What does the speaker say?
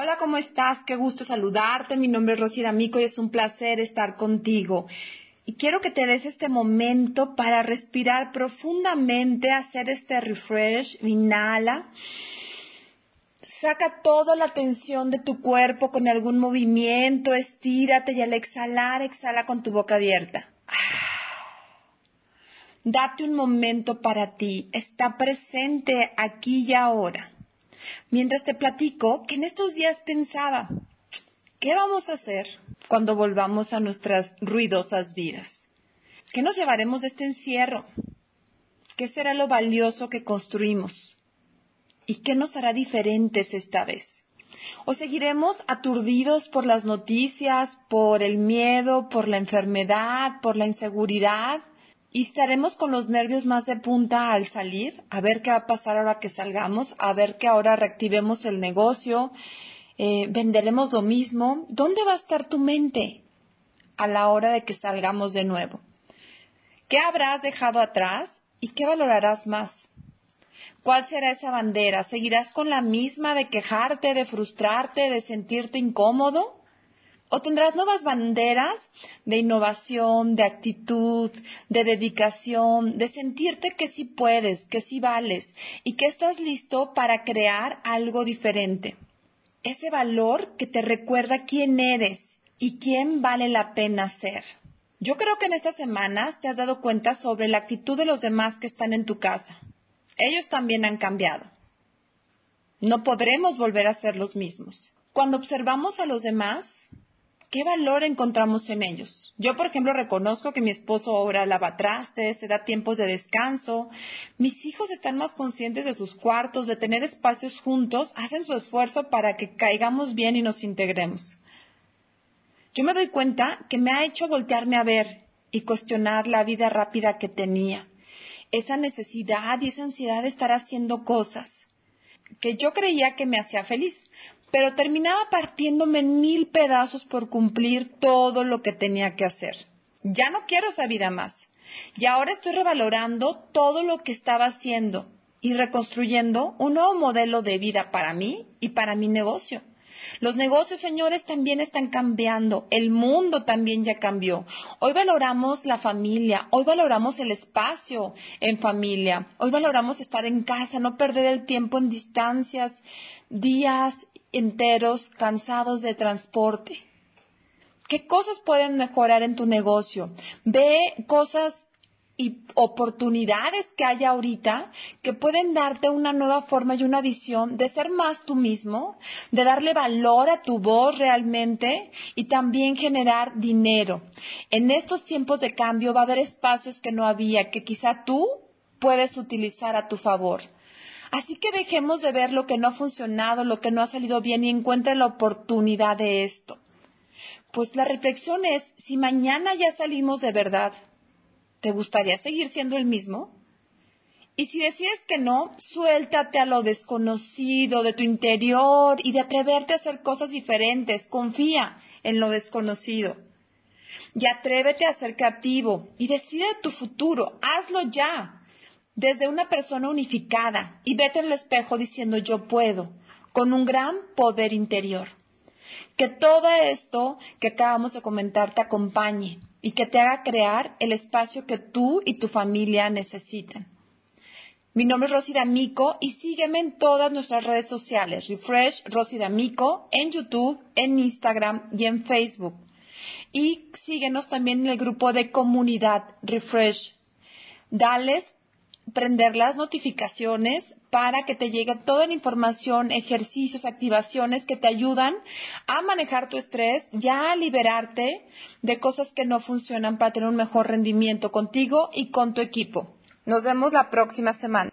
Hola, ¿cómo estás? Qué gusto saludarte. Mi nombre es Rosy D'Amico y es un placer estar contigo. Y quiero que te des este momento para respirar profundamente, hacer este refresh, inhala. Saca toda la tensión de tu cuerpo con algún movimiento, estírate y al exhalar, exhala con tu boca abierta. Date un momento para ti, está presente aquí y ahora. Mientras te platico que en estos días pensaba, ¿qué vamos a hacer cuando volvamos a nuestras ruidosas vidas? ¿Qué nos llevaremos de este encierro? ¿Qué será lo valioso que construimos? ¿Y qué nos hará diferentes esta vez? ¿O seguiremos aturdidos por las noticias, por el miedo, por la enfermedad, por la inseguridad? Y estaremos con los nervios más de punta al salir, a ver qué va a pasar ahora que salgamos, a ver que ahora reactivemos el negocio, eh, venderemos lo mismo. ¿Dónde va a estar tu mente a la hora de que salgamos de nuevo? ¿Qué habrás dejado atrás y qué valorarás más? ¿Cuál será esa bandera? ¿Seguirás con la misma de quejarte, de frustrarte, de sentirte incómodo? O tendrás nuevas banderas de innovación, de actitud, de dedicación, de sentirte que sí puedes, que sí vales y que estás listo para crear algo diferente. Ese valor que te recuerda quién eres y quién vale la pena ser. Yo creo que en estas semanas te has dado cuenta sobre la actitud de los demás que están en tu casa. Ellos también han cambiado. No podremos volver a ser los mismos. Cuando observamos a los demás, ¿qué valor encontramos en ellos? Yo, por ejemplo, reconozco que mi esposo ahora lava trastes, se da tiempos de descanso. Mis hijos están más conscientes de sus cuartos, de tener espacios juntos, hacen su esfuerzo para que caigamos bien y nos integremos. Yo me doy cuenta que me ha hecho voltearme a ver y cuestionar la vida rápida que tenía, esa necesidad y esa ansiedad de estar haciendo cosas que yo creía que me hacía feliz, pero terminaba partiéndome en mil pedazos por cumplir todo lo que tenía que hacer. Ya no quiero esa vida más. Y ahora estoy revalorando todo lo que estaba haciendo y reconstruyendo un nuevo modelo de vida para mí y para mi negocio. Los negocios, señores, también están cambiando. El mundo también ya cambió. Hoy valoramos la familia, hoy valoramos el espacio en familia, hoy valoramos estar en casa, no perder el tiempo en distancias, días enteros cansados de transporte. ¿Qué cosas pueden mejorar en tu negocio? Ve cosas y oportunidades que hay ahorita que pueden darte una nueva forma y una visión de ser más tú mismo, de darle valor a tu voz realmente y también generar dinero. En estos tiempos de cambio va a haber espacios que no había, que quizá tú puedes utilizar a tu favor. Así que dejemos de ver lo que no ha funcionado, lo que no ha salido bien y encuentre la oportunidad de esto. Pues la reflexión es, si mañana ya salimos de verdad, ¿te gustaría seguir siendo el mismo? Y si decides que no, suéltate a lo desconocido de tu interior y de atreverte a hacer cosas diferentes. Confía en lo desconocido. Y atrévete a ser creativo y decide tu futuro. Hazlo ya desde una persona unificada y vete el espejo diciendo yo puedo, con un gran poder interior. Que todo esto que acabamos de comentar te acompañe y que te haga crear el espacio que tú y tu familia necesitan. Mi nombre es Rosy D'Amico y sígueme en todas nuestras redes sociales. Refresh Rosy D'Amico en YouTube, en Instagram y en Facebook. Y síguenos también en el grupo de comunidad Refresh. Dales prender las notificaciones para que te llegue toda la información, ejercicios, activaciones que te ayudan a manejar tu estrés, ya a liberarte de cosas que no funcionan para tener un mejor rendimiento contigo y con tu equipo. Nos vemos la próxima semana.